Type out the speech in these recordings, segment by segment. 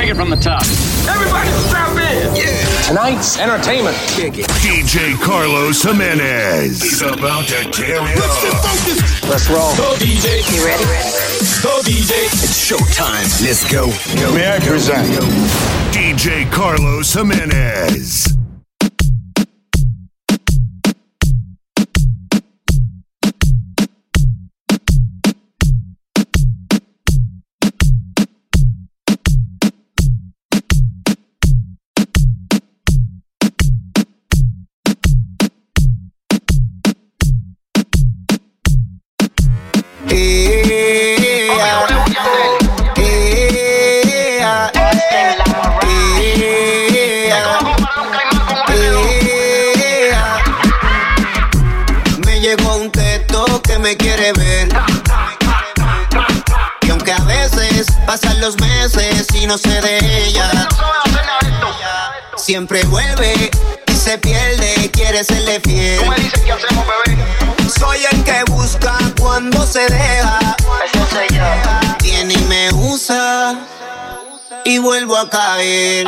Take it from the top. Everybody strap in. Yeah. Tonight's entertainment. DJ Carlos Jimenez is about to tear it up. Let's roll. Go DJ. You ready? Go DJ. It's showtime. Let's go. May I present DJ Carlos Jimenez. Vuelvo a caer.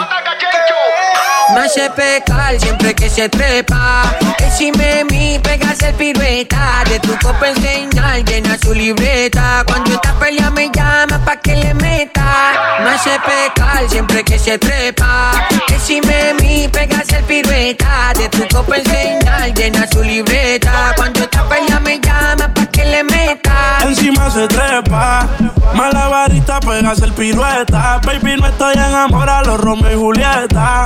Me hace pecar siempre que se trepa. Decime mi, pegas el pirueta. De tu copa enseñar, llena su libreta. Cuando esta pelea me llama pa' que le meta. Me hace pecar siempre que se trepa. Decime mi, pegas el pirueta. De tu copa enseñar, llena su libreta. Cuando esta pelea me llama pa' que le meta. Encima se trepa, malabarista pegas el pirueta. Baby, no estoy enamorado, los Romeo y Julieta.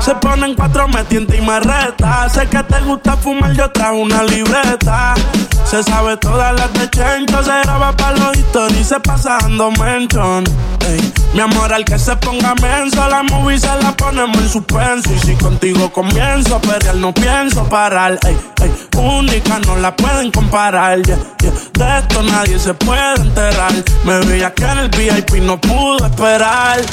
Se ponen cuatro, me tienta y me reta. Sé que te gusta fumar, yo trajo una libreta. Se sabe todas las de Chencho, se graba pa' los stories, se pasa dando mention. Mi amor, al que se ponga menso, la movie se la ponemos en suspenso. Y si contigo comienzo a pelear, no pienso parar. Ey, ey, única, no la pueden comparar. Esto nadie se puede enterar. Me veía que en el VIP no pudo esperar. Eh,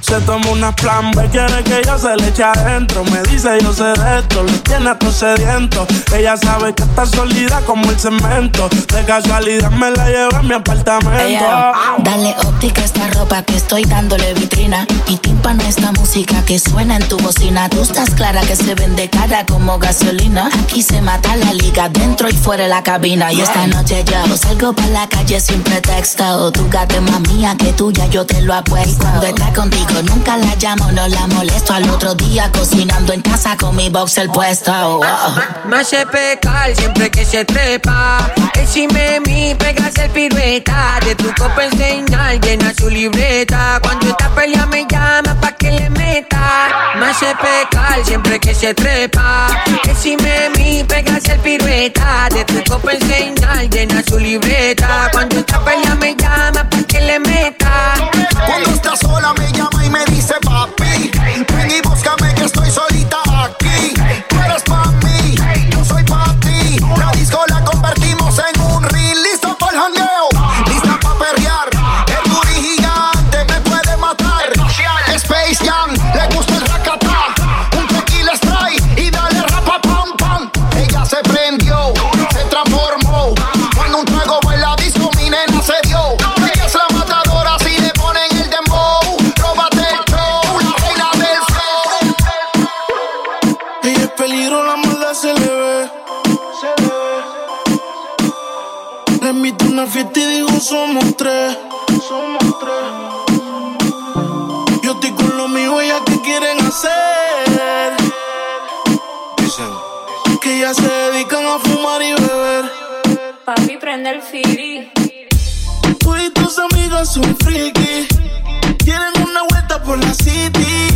Se toma una plan B, quiere que yo se le eche adentro. Me dice yo sé de esto, lo tiene todo sediento. Ella sabe que está sólida como el cemento. De casualidad me la llevo a mi apartamento. Dale óptica a esta ropa que estoy dándole vitrina. Y tímpano esta música que suena en tu bocina. Tú estás clara que se vende cara como gasolina. Aquí se mata la liga dentro y fuera de la cabina. Y esta noche salgo para la calle sin pretexto. Tu gata es más mía que tuya, yo te lo apuesto. Cuando está contigo nunca la llamo, no la molesto. Al otro día cocinando en casa con mi boxer puesto. Oh, oh. Me pecar siempre que se trepa. Decime mi, pegas el pirueta. De tu copa enseñar, llena su libreta. Cuando esta pelea me llama pa' que le meta. Me hace pecar siempre que se trepa. Decime mi, pegas el pirueta. De tu copa enseñar, llena su libreta. Cuando esta pelea me llama pa' que le meta. Cuando estás sola me llama Tú y tus amigas son friki. Quieren una vuelta por la city.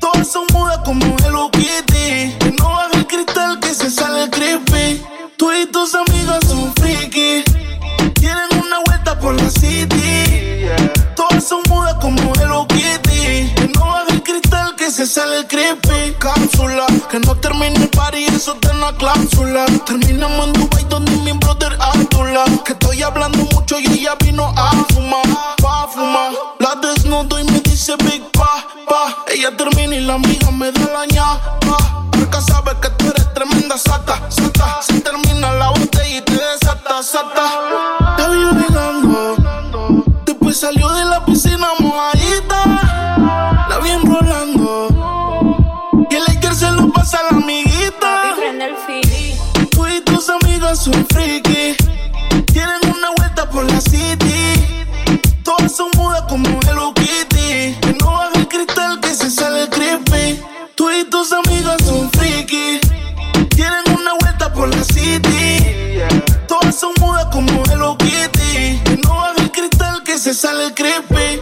Todas son mudas como Hello Kitty. No baja el cristal que se sale creepy. Tú y tus amigas son friki. Quieren una vuelta por la city. Todas son mudas como Hello Kitty. No baja el cristal que se sale creepy. Cápsula, que no termine el party, eso te una cláusula. Terminamos en Dubai donde mi brother que estoy hablando mucho y ella vino a fumar, pa' fumar. La desnudo y me dice big pa, pa. Ella termina y la amiga me da la ñapa. Porque sabe que tú eres tremenda sata, sata. Se termina la botella y te desata, sata. Te vio mirando, después salió de la piscina mojadita. La vi enrolando. Y el Laker se lo pasa a la amiguita. Tú y tus amigas son friki como Hello Kitty. Que no baja el cristal que se sale creepy. Tú y tus amigas son friki. Quieren una vuelta por la city. Todas son mudas como Hello Kitty. Que no baja el cristal que se sale creepy.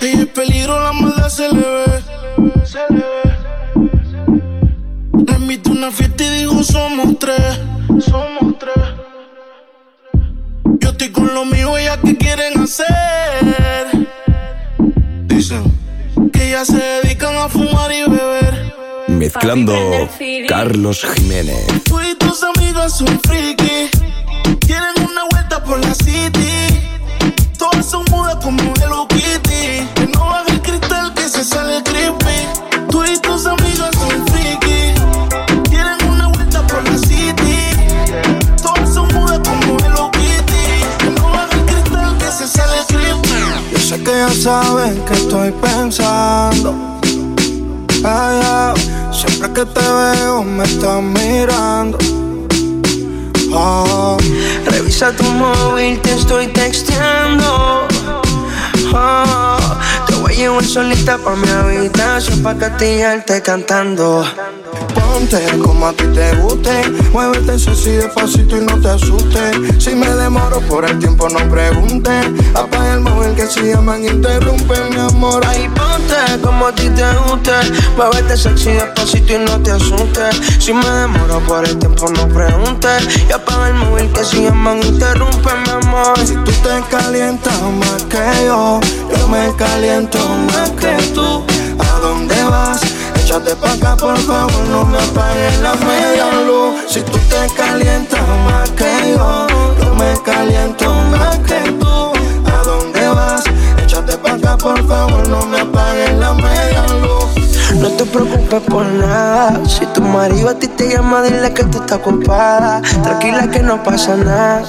Ella es peligro, la maldad se le ve. Se le ve. Le invito a una fiesta y digo somos tres. Somos tres. Yo estoy con lo mío, ellas que quieren hacer. Dicen que ya se dedican a fumar y beber. Mezclando Carlos Jiménez. Tú y tus amigas son friki. Quieren una vuelta por la city. Todas son mudas como saben que estoy pensando. Ay, siempre que te veo me estás mirando. Oh, Revisa tu móvil, te estoy texteando. Oh, te voy a llevar solita pa' mi habitación pa' castigarte cantando. Ponte como a ti te guste. Muévete sexy despacito y no te asustes. Si me demoro por el tiempo, no preguntes. Apaga el móvil que si llaman interrumpe mi amor. Ay, ponte como a ti te guste. Muévete sexy despacito y no te asustes. Si me demoro por el tiempo, no preguntes. Y apaga el móvil que si llaman interrumpe mi amor. Si tú te calientas más que yo, yo me caliento más que tú. ¿A dónde vas? Échate pa' acá, por favor, no me apagues la media luz. Si tú te calientas más que yo, yo me caliento más que tú. ¿A dónde vas? Échate pa' acá, por favor, no me apagues la media luz. No te preocupes por nada. Si tu marido a ti te llama, dile que tú estás ocupada. Tranquila que no pasa nada.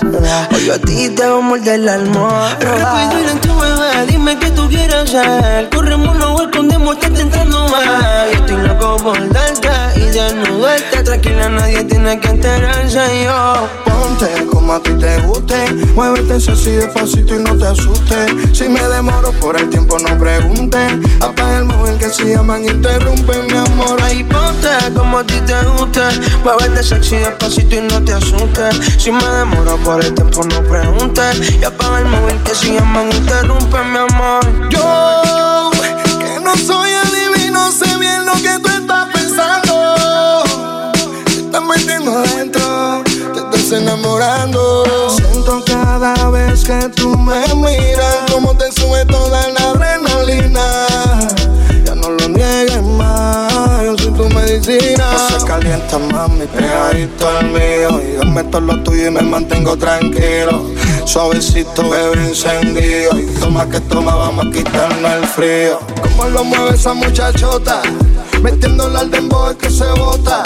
Hoy yo a ti te voy a morder la almohada. Rápido y lento, bebé, dime qué tú quieres hacer. Corremos, no escondemos, estás tentando más. Yo estoy loco por darte y desnudarte. Tranquila, nadie tiene que enterarse. Yo Ponte como a ti te guste. Muévete sexy despacito y no te asustes. Si me demoro por el tiempo, no preguntes. Apaga el móvil que si llaman interrumpe mi amor. Ahí ponte como a ti te guste. Muévete sexy despacito y no te asustes. Si me demoro por el tiempo, no preguntes. Y apaga el móvil que si llaman interrumpe mi amor. Yo, que no soy que tú estás pensando. Te estás metiendo adentro, te estás enamorando. Siento cada vez que tú me miras, como te sube toda la adrenalina. Ya no lo niegues más, yo soy tu medicina. No se calienta, mami, pegadito al mío. Y dame todo lo tuyo y me mantengo tranquilo. Suavecito, bebé encendido. Y toma que toma, vamos a quitarnos el frío. Cómo lo mueve esa muchachota. Metiéndola al dembow es que se bota.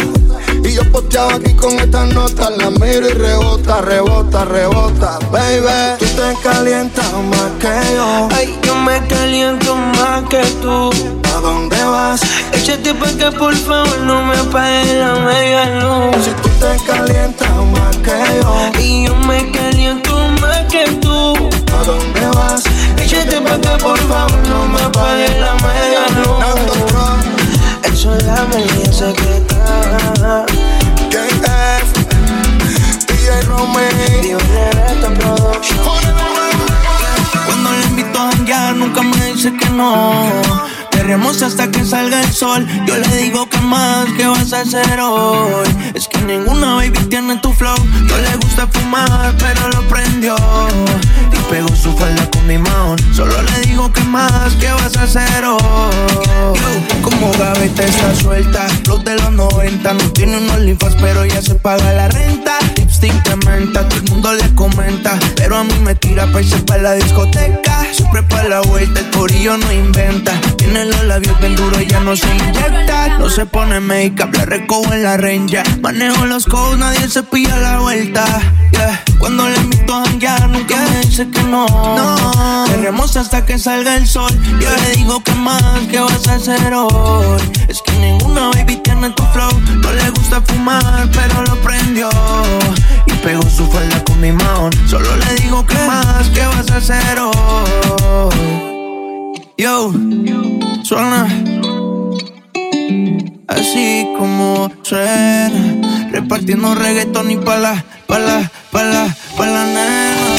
Y yo posteado aquí con estas notas. La miro y rebota, rebota, rebota. Baby, tú te calientas más que yo. Ay, yo me caliento más que tú. ¿A dónde vas? Échate pa' que por favor no me apagues la media luz. Si tú te calientas más que yo. Y yo me caliento más que tú. ¿A dónde vas? Échate pa' que por favor no me apagues la media luz. Trump, Eso es la medida secreta. KF, DJ Romeo. Dios Reto Production. Cuando le invito a janguear nunca me dice que no sol. Yo le digo que más, ¿qué vas a hacer hoy? Es que ninguna baby tiene tu flow. No le gusta fumar, pero lo prendió. Y pegó su falda con mi mount Solo le digo que más, ¿qué vas a hacer hoy? Como gaveta está suelta. Los de los 90 no tiene unos linfas Pero ya se paga la renta. Lipstick de menta, todo el mundo le comenta. Pero a mí me tira pa' irse pa' la discoteca Siempre pa' la vuelta, el corillo no inventa. Tiene los labios bien duros, ella no se inyecta. No se pone make-up, la recojo en la renja Manejo los codes, nadie se pilla la vuelta. Yeah. Cuando le invito a janguear, nunca me dice que no. No, Queremos hasta que salga el sol. Yo le digo que más, ¿qué vas a hacer hoy? Es que ninguna baby tiene tu flow. No le gusta fumar, pero lo prendió. Y pegó su falda con mi mount Solo le digo que más, ¿qué vas a hacer? Yo, suena así como suena, repartiendo reggaetón y pala, pala, pala, pala, nena.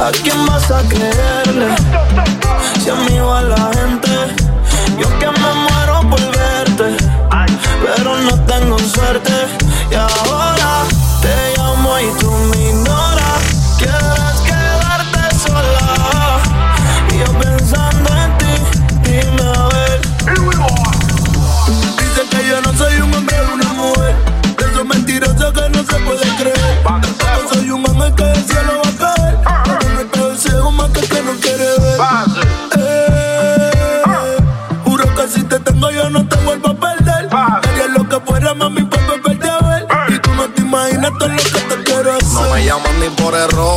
¿A quién vas a creerle? Si a mí va llaman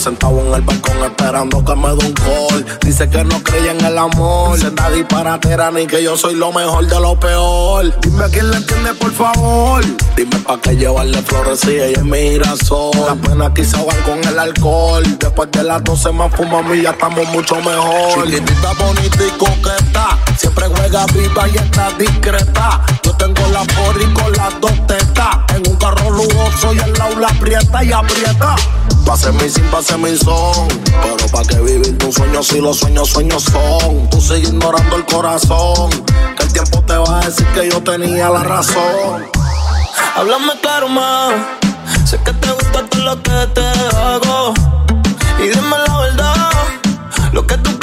sentado en el balcón esperando que me dé un call. Dice que no creía en el amor. Se está disparatera ni que yo soy lo mejor de lo peor. Dime a quién le entiende, por favor. Dime pa' qué llevarle flores si ella es mi girasol. Las penas quizá van con el alcohol. Después de las 12 más fumamos y ya estamos mucho mejor. Chiquitita, bonita y coqueta. Siempre juega viva y está discreta. Yo tengo la porri con las dos tetas. En un carro lujoso y el lado la aprieta y aprieta. Pase mi sin, pase mi son. Pero pa' que vivir tu sueño si los sueños, sueños son. Tú sigues ignorando el corazón. Que el tiempo te va a decir que yo tenía la razón. Háblame claro más. Sé que te gusta todo lo que te hago. Y dime la verdad. Lo que tú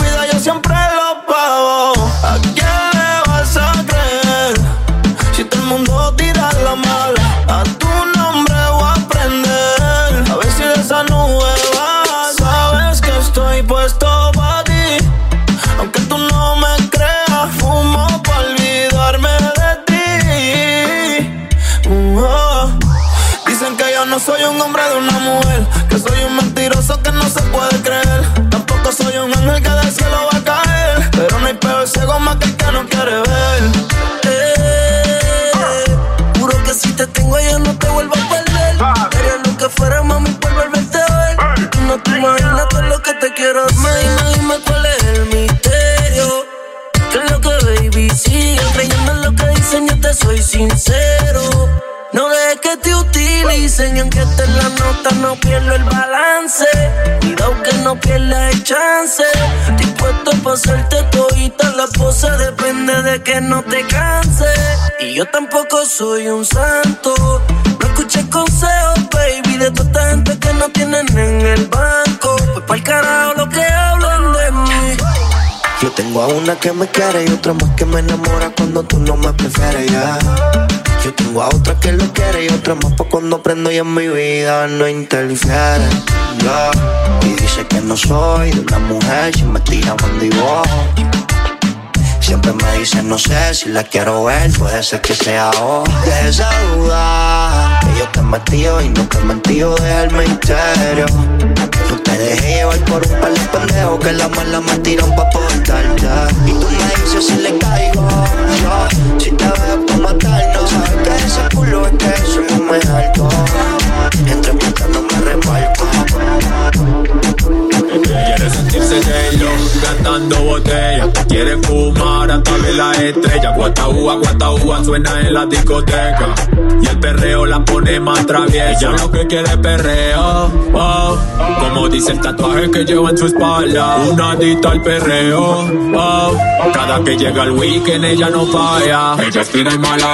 todo lo que te quiero hacer. Dime, dime cuál es el misterio. ¿Qué es lo que baby sigue creyendo en lo que dicen? Yo te soy sincero. Utilicen y aunque esté en la nota no pierdo el balance. Cuidado que no pierdas el chance. Dispuesto para hacerte todita la pose depende de que no te canses. Y yo tampoco soy un santo. No escuches consejos, baby, de toda esta gente que no tienen en el banco. Pues pa'l carajo lo que hablan de mí. Yo tengo a una que me quiere y otra más que me enamora cuando tú no me prefieres ya. Yo tengo a otra que lo quiere y otra más pa' cuando prendo y en mi vida no interfiere. Y dice que no soy de una mujer si me tira bandido. Siempre me dice no sé si la quiero ver, puede ser que sea hoy. De esa duda yo te metido y no te he mentido, deja el misterio. No te dejé llevar por un par de pendejos que la mala me tiran pa' portarte. Y tú me dices si le caigo yo, si te veo pa' matarnos. Sabes que ese culo es que eso no me alto. Entre putas no me reparto. Quiere sentirse J-Lo botella Quiere fumar hasta ver la estrella. Guataúa, guataúa suena en la discoteca. Y el perreo la pone más traviesa. Ella lo que quiere perreo oh. Como dice el tatuaje que lleva en su espalda. Una adicta al perreo oh. Cada que llega el weekend ella no falla. Ella es fina y mala.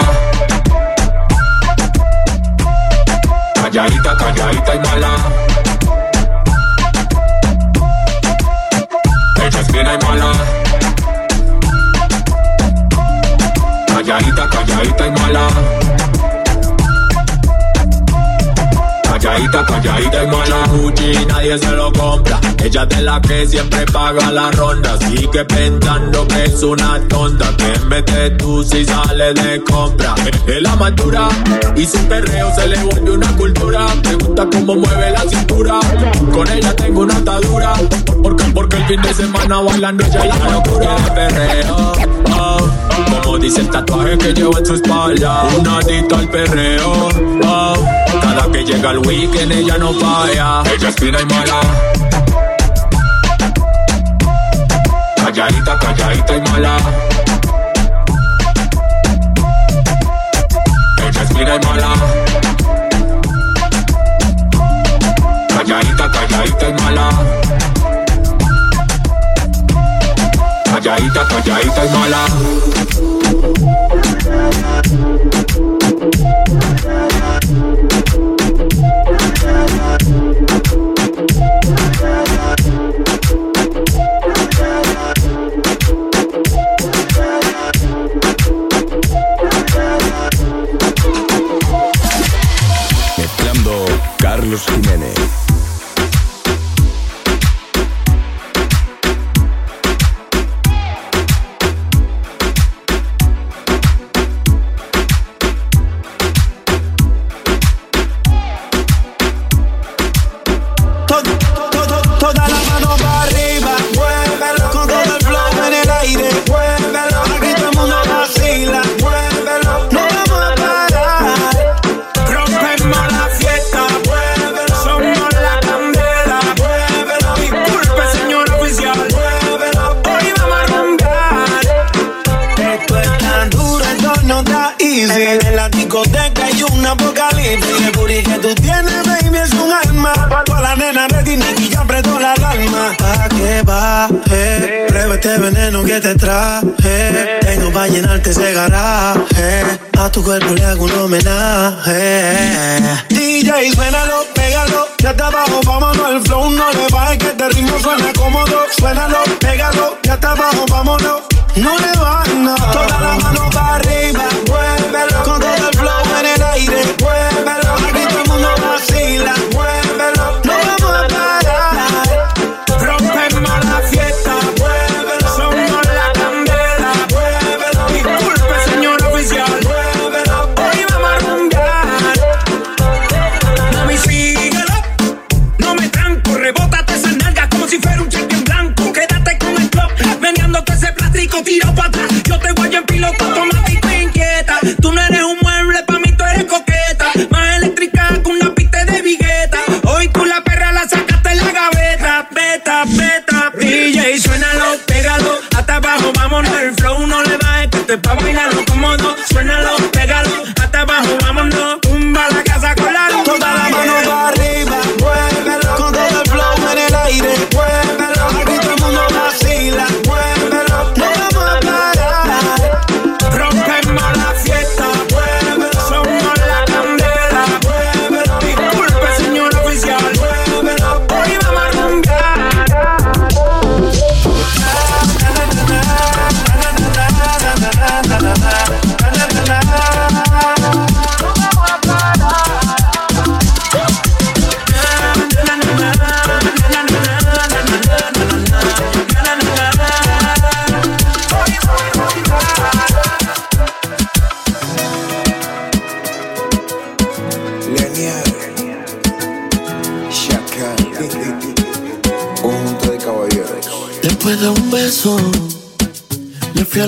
Calladita, calladita y mala fina y mala. Calladita, calladita y mala. Calladita, calladita y mala. Gucci nadie se lo compra. Ella es de la que siempre paga la ronda. Sigue pensando que es una tonta. Que mete tú si sale de compra. Es la madura y su perreo se le vuelve una cultura. Me gusta cómo mueve la cintura. Con ella tengo una atadura. Porque, porque el fin de semana bailando ella la locura de perreo. Oh, Como dice el tatuaje que lleva en su espalda. Una adicta al perreo. Oh. Cada que llega el weekend ella no falla. Ella es fina y mala. Calladita, calladita y mala. Ella es fina y mala. Calladita, calladita y mala. Calladita, calladita y mala. Carlos Jiménez. Baje? Prueba este veneno que te traje. Tengo pa' llenarte ese garaje. A tu cuerpo le hago un homenaje. DJ, suénalo, pégalo. Ya está abajo, vámonos. El flow no le baje, que este ritmo suena cómodo. Suénalo, pégalo. Ya está abajo, vámonos. No le bajes nada. Toda la mano para arriba, muévelo.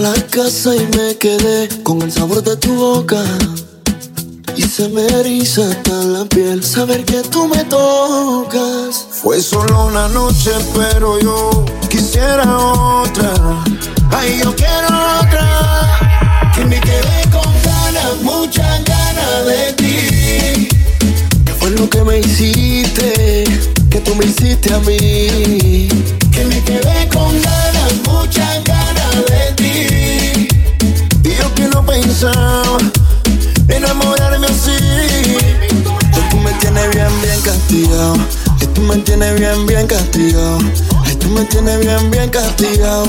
La casa y me quedé con el sabor de tu boca. Y se me eriza hasta la piel saber que tú me tocas. Fue solo una noche, pero yo quisiera otra. Ay, yo quiero otra. Que me quedé con ganas, muchas ganas de ti. ¿Qué fue lo que me hiciste? Que tú me hiciste a mí. Castigado. Tú me tienes bien, bien castigado. Ay, tú me tienes bien, bien castigado.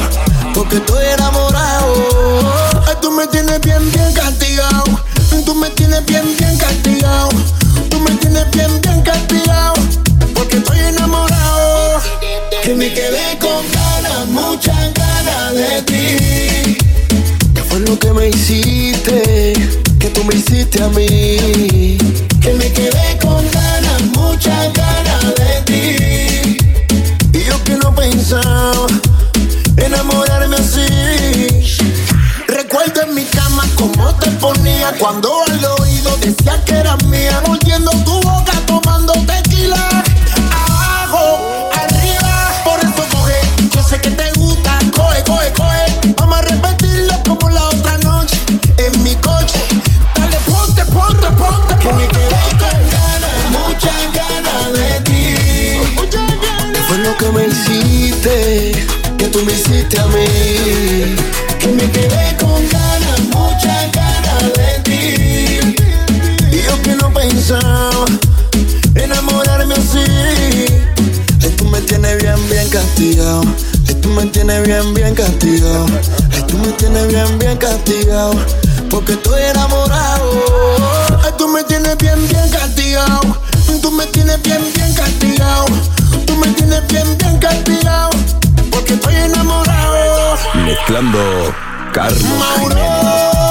Porque estoy enamorado. Ay, tú me tienes bien, bien castigado. Tú me tienes bien, bien castigado. Tú me tienes bien, bien castigado. Porque estoy enamorado. Que me quedé con ganas, muchas ganas de ti. ¿Qué fue lo que me hiciste? Que tú me hiciste a mí. Que me quedé con ganas, muchas ganas Cuando al oído decía que era mía, mordiendo tu boca, tomando tequila. Abajo, arriba, por eso coge. Yo sé que te gusta, coge, coge, coge. Vamos a repetirlo como la otra noche en mi coche. Dale, ponte, ponte, ponte, que me quedé ganas, muchas ganas de ti. Muchas ganas. Fue lo que me hiciste, que tú me hiciste a mí castigado. Ay, tú me tienes bien, bien castigado. Ay, tú me tienes bien, bien castigado. Porque estoy enamorado. Ay, tú me tienes bien, bien castigado. Tú me tienes bien, bien castigado. Tú me tienes bien, bien castigado. Porque estoy enamorado. Mezclando Carlos Mauro.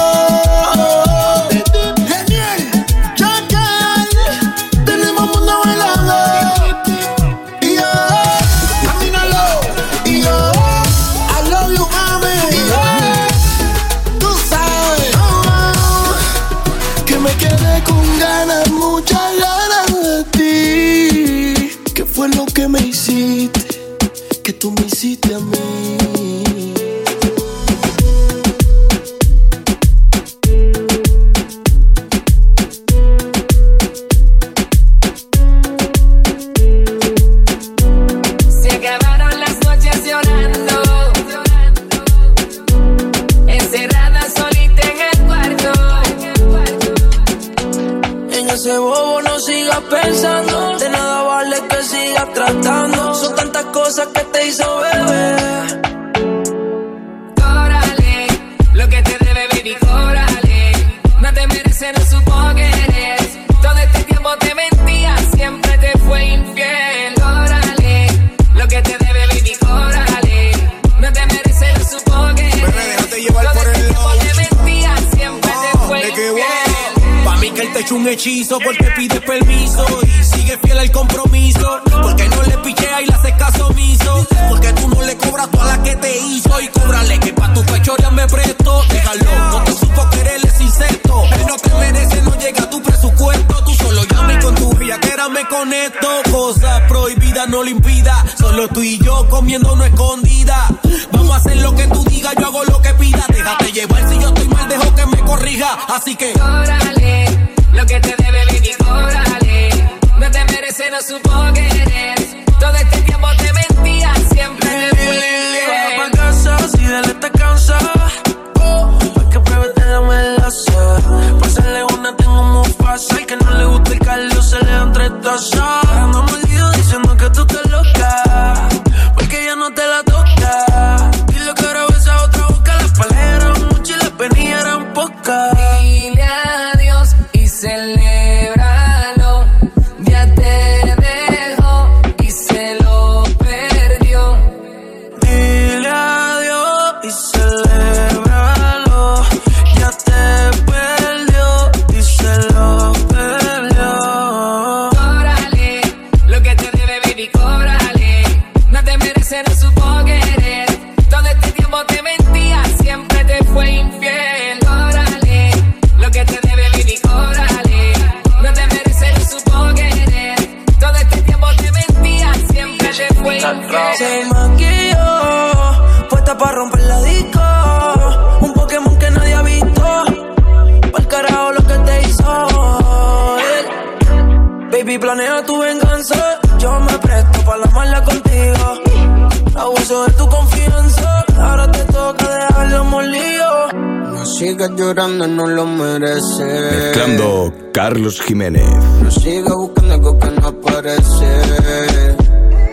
Porque pide permiso y sigue fiel al compromiso. Porque no le pichea y le hace caso omiso. Porque tú no le cobras toda la que te hizo y cóbrale que pa' tu fechoría me presto. Déjalo, no te supo querer es insecto. Él no te merece, no llega a tu presupuesto. Tú solo llama y con tu viaquera me conecto. Cosa prohibida no lo impida. Solo tú y yo comiendo no escondida. Vamos a hacer lo que tú digas, yo hago lo que pida. Déjate llevar si yo estoy mal, dejo que me corrija. Así que. Carlos Jiménez. No sigas buscando algo que no aparece.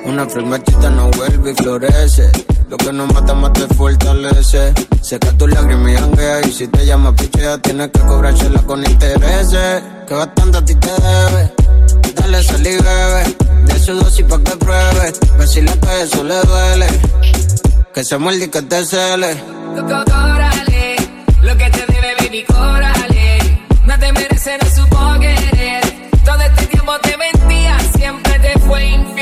Una flor no vuelve y florece. Lo que no mata, más te fortalece. Seca tu lágrima y. Y si te llama pichea, tienes que cobrársela con intereses. Que bastante a ti te debe. Dale, sal y bebe. De su dosis pa' que pruebe. Decirle que eso le duele. Que se muerde y que te cele. Córale, lo que te debe baby, córale. No te mereces, no supo siempre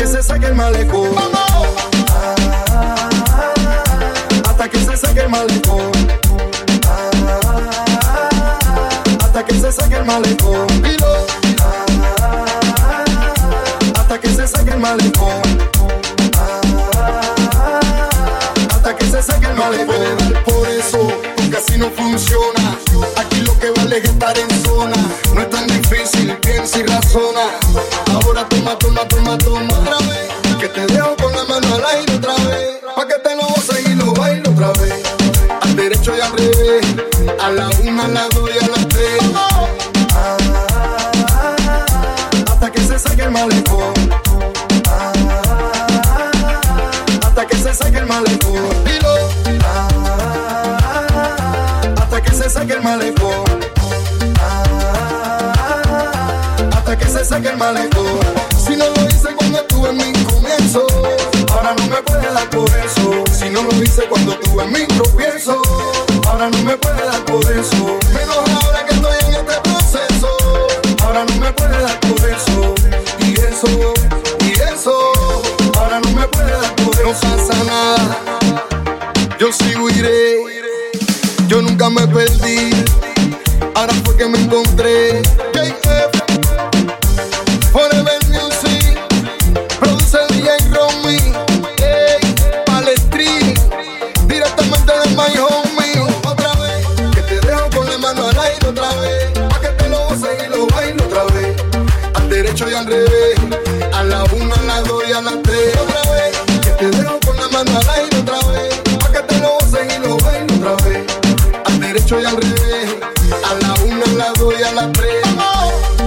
Hasta que se saque el malecón. Ah, hasta que se saque el malecón. hasta que se saque el malecón. hasta que se seque el malecón. hasta que se seque el malecón. Por eso tu casino funciona. Aquí lo que vale es estar en zona. No es tan difícil, piensa y razona ahora fue que me encontré. y al revés, a la una, a las dos y a las tres.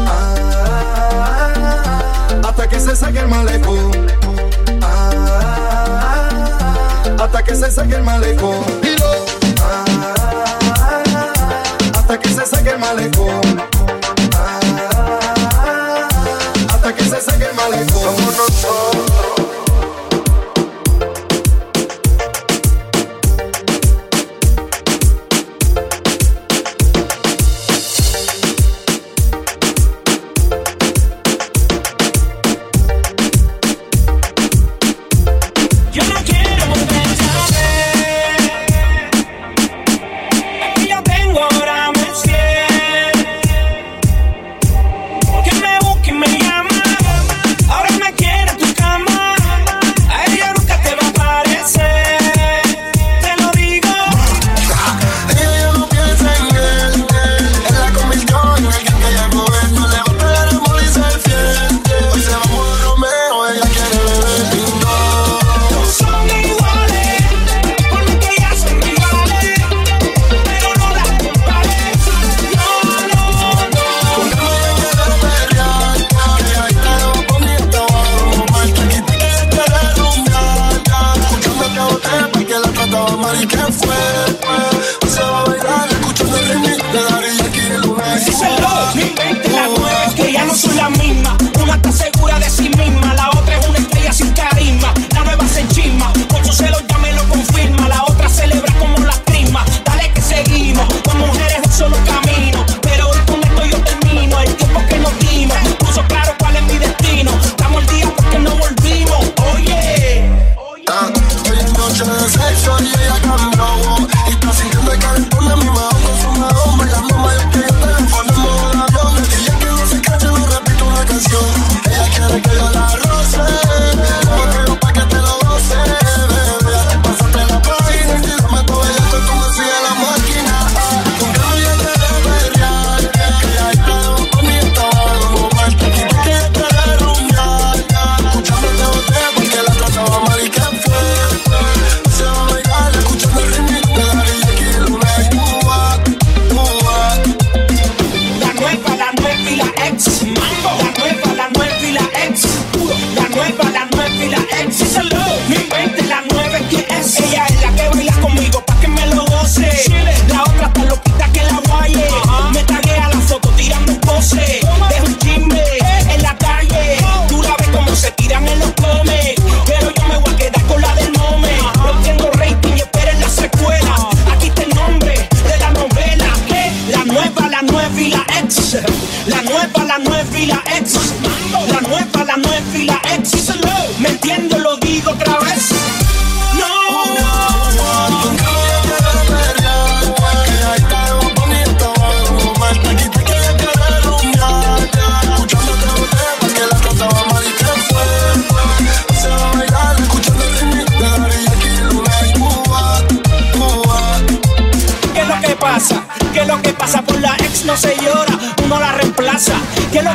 Ah, hasta que se saque el malecón. Ah, hasta que se saque el malecón.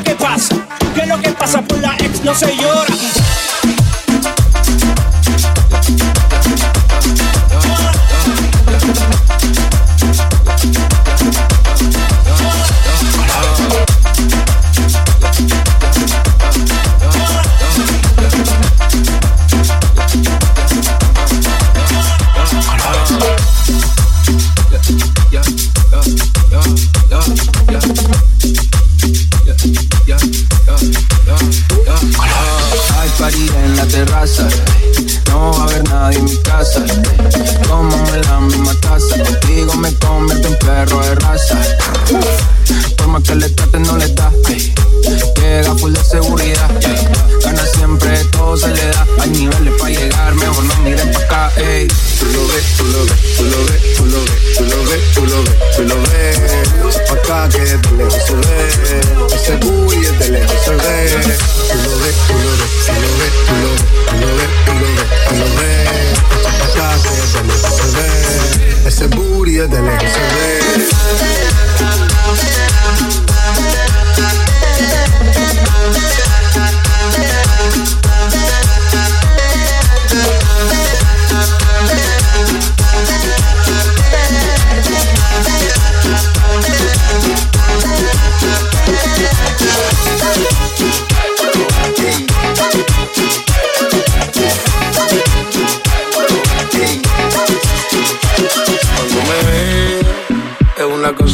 Que pasa? ¿Qué es lo que pasa? Por la ex no se llora.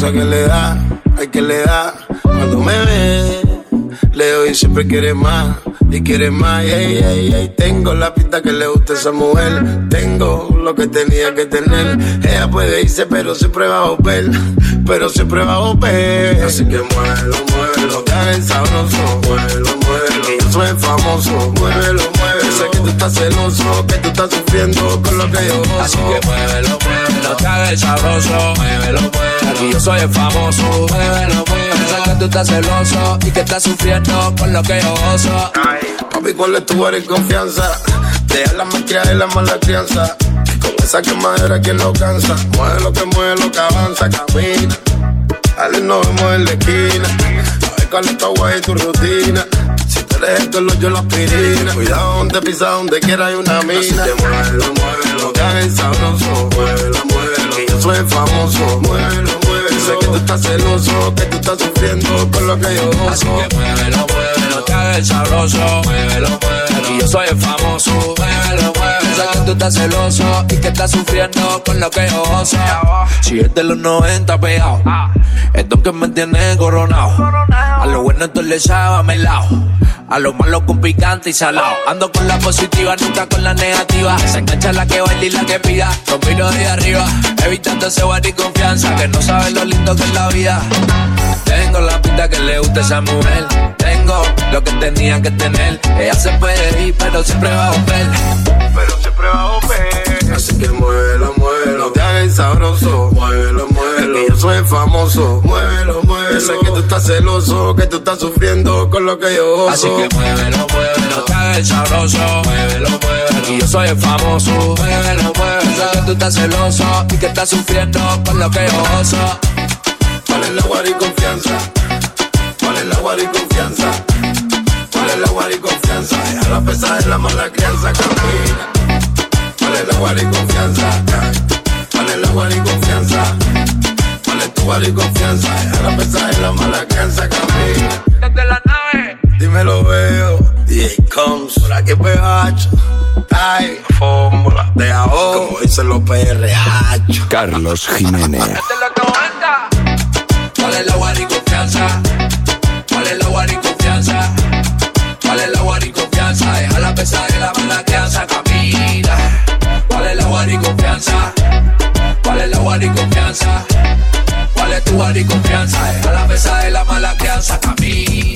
Cosa que le da, hay que le da. Cuando me ve, le doy siempre quiere más y quiere más. Ey, ey, ey. Tengo la pista que le gusta a esa mujer. Tengo lo que tenía que tener. Ella puede irse, pero siempre va a volver. Pero siempre va a volver. Así que muévelo, muévelo. El sabroso. Muévelo, muévelo. Que yo soy famoso. Muévelo, muévelo. Sé que tú estás celoso. Que tú estás sufriendo con lo que yo gozo. Así que muévelo, muévelo, que haga el sabroso. Muévelo, muévelo. Aquí yo soy el famoso. Muévelo, muévelo. Sé que tú estás celoso y que estás sufriendo por lo que yo gozo. Papi, ¿cuál es tu área de confianza? Deja la malcriada y la mala crianza. Que con esa quemadera quien no cansa. Mueve lo que mueve lo que avanza, camina. Dale, nos vemos en la esquina. A ver cuál es tu agua y tu rutina. Si tú eres esto, lo yo la aspirina. Cuidado donde pisa, donde quiera hay una mina. Así que muévelo, muévelo, que el sabroso. Muévelo, muévelo, que soy famoso. Muévelo, muévelo. Sé que tú estás celoso, que tú estás sufriendo con lo que yo gozo. Así que muévelo, muévelo, que haga el sabroso. Muévelo, muévelo. Yo soy el famoso. Muévelo, muévelo. Sé que tú estás celoso y que estás sufriendo con lo que yo gozo. Si es de los 90 pegado, es don que me tiene coronado. A lo bueno tú le echaba melao. A lo malo con picante y salado. Ando con la positiva, nunca con la negativa. Se engancha la que baila y la que pida. Con vino de arriba, evitando ese y confianza. Que no sabe lo lindo que es la vida. Tengo la pinta que le gusta esa mujer. Lo que tenía que tener. Ella se puede ir, pero siempre va a volver. pero siempre va a volver. Así que muévelo, muévelo, te haga el sabroso. Muévelo, muévelo, que yo soy famoso. Muévelo, muévelo. Sé que tú estás celoso, que tú estás sufriendo con lo que yo gozo. Así que muévelo, muévelo, que haga el sabroso. Muévelo, muévelo. Aquí yo soy famoso. Muévelo, muévelo. Sé que tú estás celoso y que estás sufriendo por lo que yo. ¿Cuál es la guarda y confianza? ¿Cuál es la guarda y confianza? ¿Cuál es la guarda y confianza? Deja la pesada en la mala crianza, camina. ¿Cuál es la guarda y confianza? ¿Cuál es la guarda y confianza? ¿Cuál es tu y confianza? Deja la pesada en la mala crianza, camina. Desde la nave. Dímelo veo, DJ Comes, por aquí pegacho. Ay, fórmula de ahora, como dicen los PRH. Carlos Jiménez. ¿Cuál es la guarda y confianza? ¿Cuál es la guarda y confianza? esperanza. Deja la pesadera por la mala crianza, camina. ¿Cuál es la guarda y confianza? ¿Cuál es la guarda y confianza? ¿Cuál es tu guarda y confianza? Deja la mesa de la mala crianza, camina.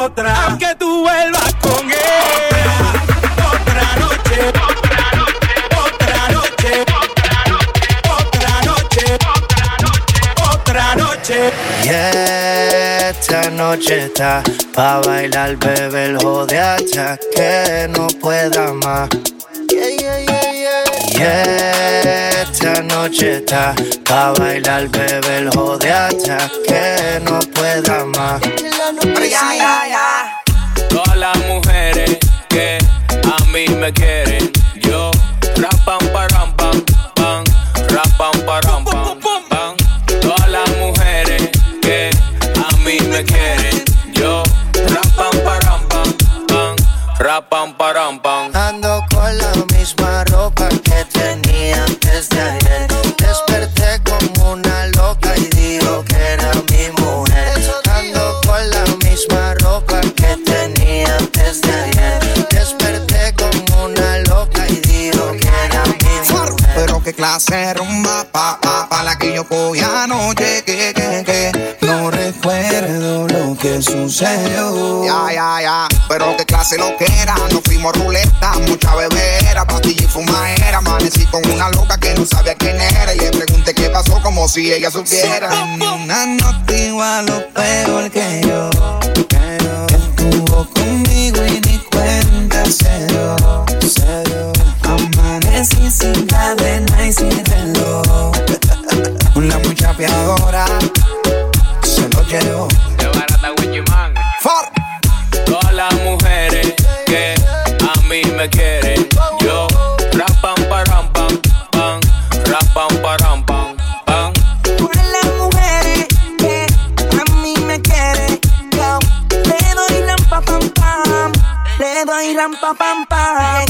otra. Aunque tú vuelvas con él. Otra noche, otra noche, otra noche, otra noche, otra noche, otra noche, otra noche. Y esta noche está pa' bailar, bebe el joder hasta que no pueda más. Y esta noche está pa' bailar, bebe el joder hasta que no pueda más. again. clase rumba, pa, pa, pa la que yo cogí anoche, que, que, que. No recuerdo lo que sucedió. Ya, ya, ya, pero qué clase lo que era. Nos fuimos ruleta, mucha bebera, pastilla y fumadera. Amanecí con una loca que no sabía quién era. Y le pregunté qué pasó, como si ella supiera. Una no te lo peor que yo. Que. Estuvo conmigo y ni cuenta se dio, se dio. Amanecí sin nada y siéntelo. Una muchapeadora se lo llevó. De barata For. Todas las mujeres que a mí me quieren. Yo, rapam, param, pam, pam, rapam, param, pam, pam. Todas las mujeres que a mí me quieren. Yo, le doy rampa, pam, pam. Le doy rampa, pam, pam.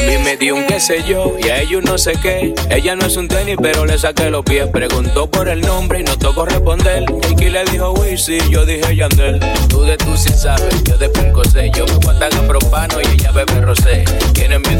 pesada di un qué sé yo y a ellos no sé qué. Ella no es un tenis, pero le saqué los pies. Preguntó por el nombre y no tocó responder. Y le dijo sí, yo dije Yandel. Tú de tú sí sabes, yo de sé. Yo me guardan a propano y ella bebe rosé. Tienen miedo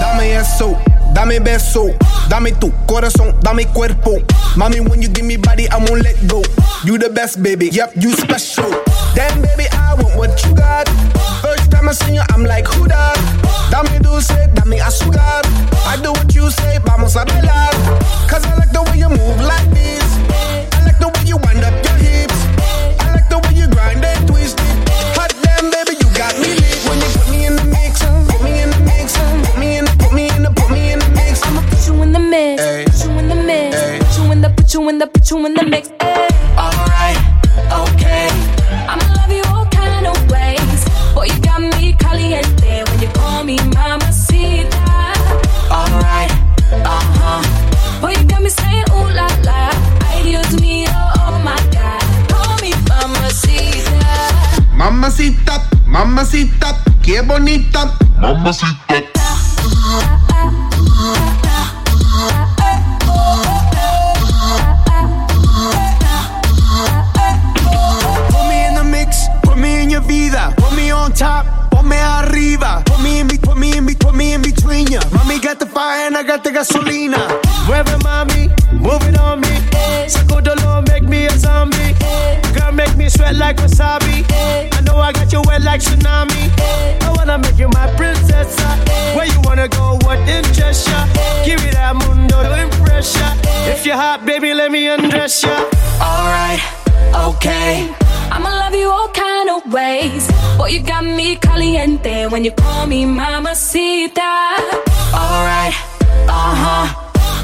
Dame eso, dame beso, dame tu corazón, dame cuerpo. Mami, when you give me body, I won't let go. You the best, baby. Yep, you special. Damn, baby, I want what you got. First time I see you, I'm like, who that? Dame dulce, dame azúcar. I do what you say, vamos a bailar. Cause I like the way you move like this. I like the way you wind up your hips. I like the way you grind and twist it. Hot damn, baby, you got me lit. When you put me in the mix, put me in the mix, put me in the, put me in the, put me in the mix. I'ma put you in the mix, put you in the mix, put you in the, put you in the, put you in the mix. Ay. Mamacita, mamacita, qué bonita. Mamacita. Put me in the mix, put me in your vida, put me on top, ponme arriba, put me in, be- put me in, be- put me in between ya. Mami got the fire and I got the gasolina. Mueve mami, move it on me. Saco dolor, make me a zombie. Girl, make me sweat like wasabi. I know I got you wet like tsunami. I wanna make you my princess. Where you wanna go? What interests ya? Give me that mundo to impress ya. If you're hot, baby, let me undress ya. Alright, okay. I'ma love you all kind of ways. Boy, you got me caliente when you call me mamacita. Alright, uh huh.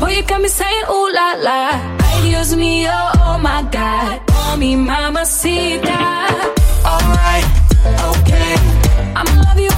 Boy, you got me saying ooh la la. Ay, Dios mío, oh my God. Call me mamacita. Alright, okay. I'ma love you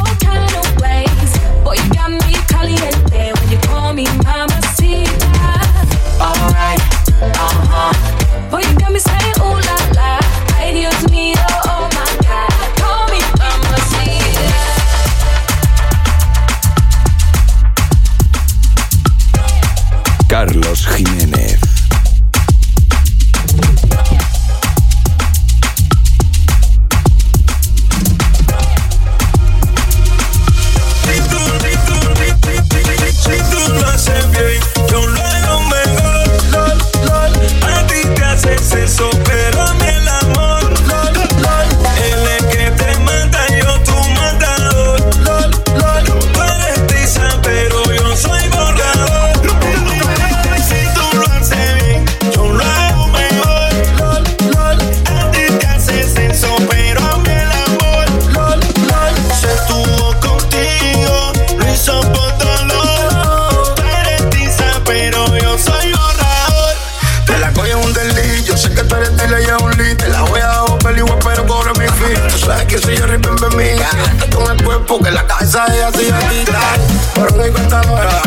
borrón y cuenta nueva.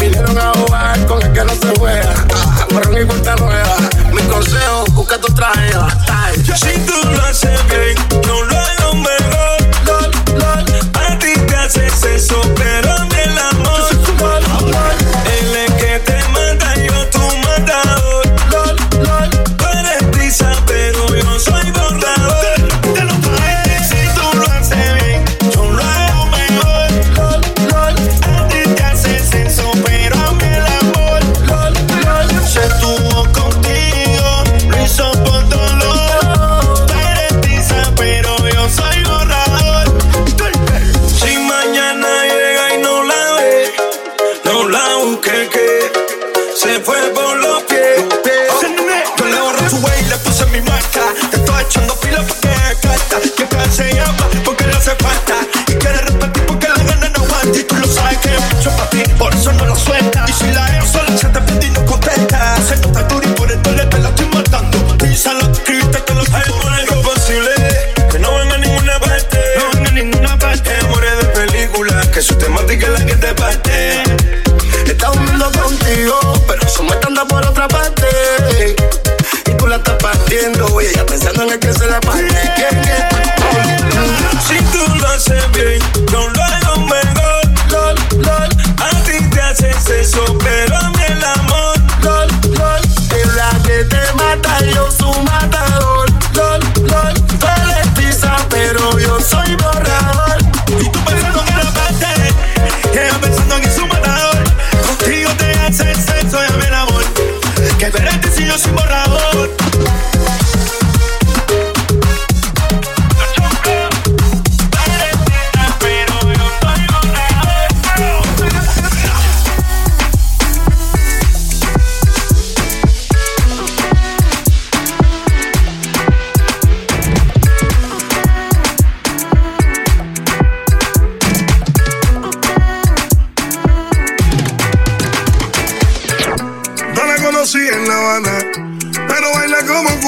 Vinieron a jugar con el que no se juega. Ah, borrón y cuenta nueva. Mi consejo, busca tu traje. Si tú no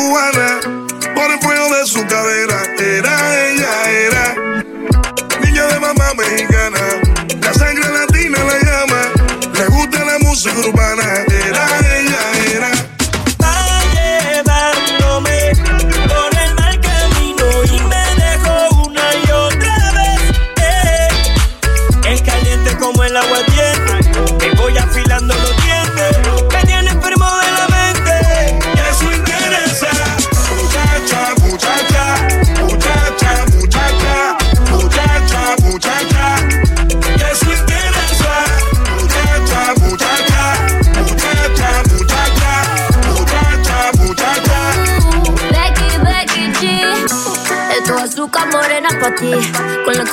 cubana, por el fuego de su cadera, era ella, era niña de mamá mexicana, la sangre latina la llama, le gusta la música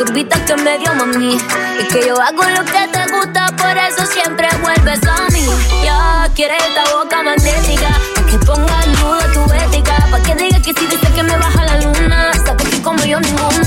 curvita que me dio mami. Y que yo hago lo que te gusta, por eso siempre vuelves a mí. Ya quieres esta boca magnética, pa que ponga nudo tu ética. Pa' que diga que si dices que me baja la luna, sabes que como yo ninguna.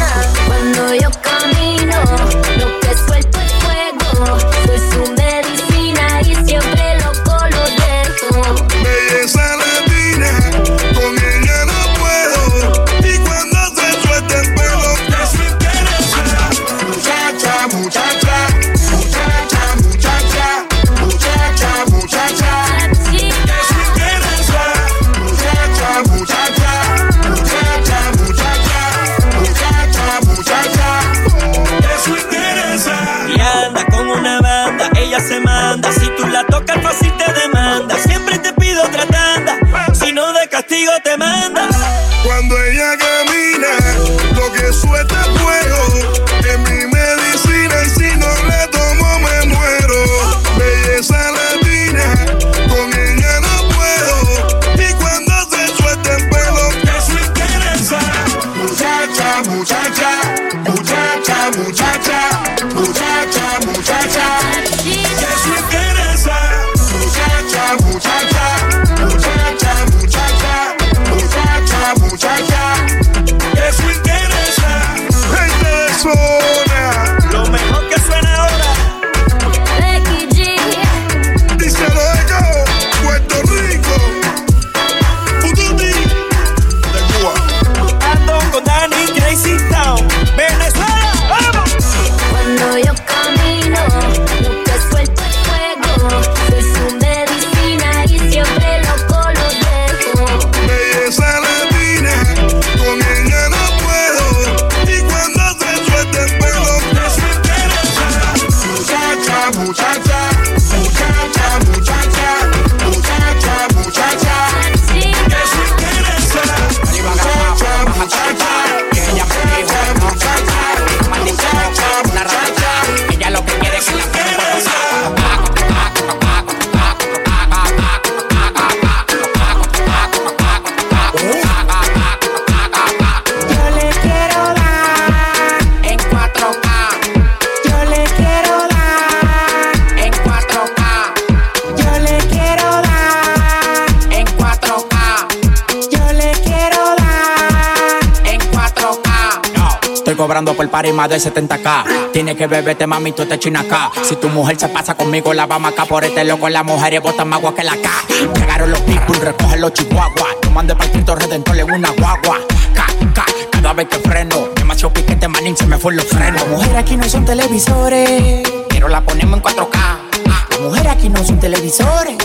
Por par y más de 70k. Tiene que beberte, mami, tú te china acá. Si tu mujer se pasa conmigo, la vamos acá por este loco. Las mujeres botan más agua que la K. Llegaron los people, recogen los chihuahuas. Tomando el Cristo Redentor en una guagua. Ca, ca, cada vez que freno. Demasiado piquete, manín, se me fue los frenos. Las mujeres aquí no son televisores, pero la ponemos en 4K. Las mujeres aquí no son televisores,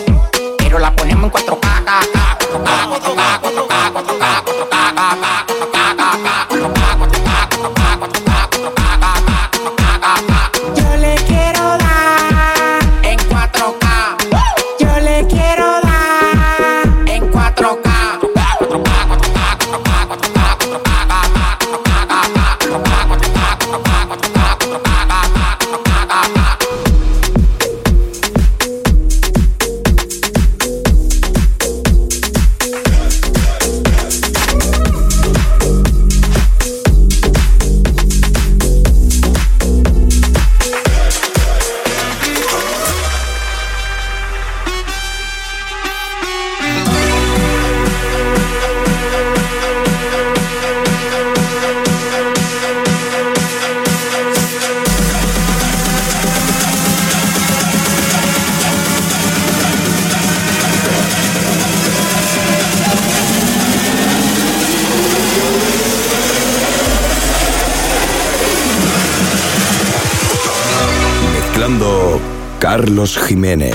pero la ponemos en 4K. 4K, 4K, 4K, 4K, Carlos Jiménez.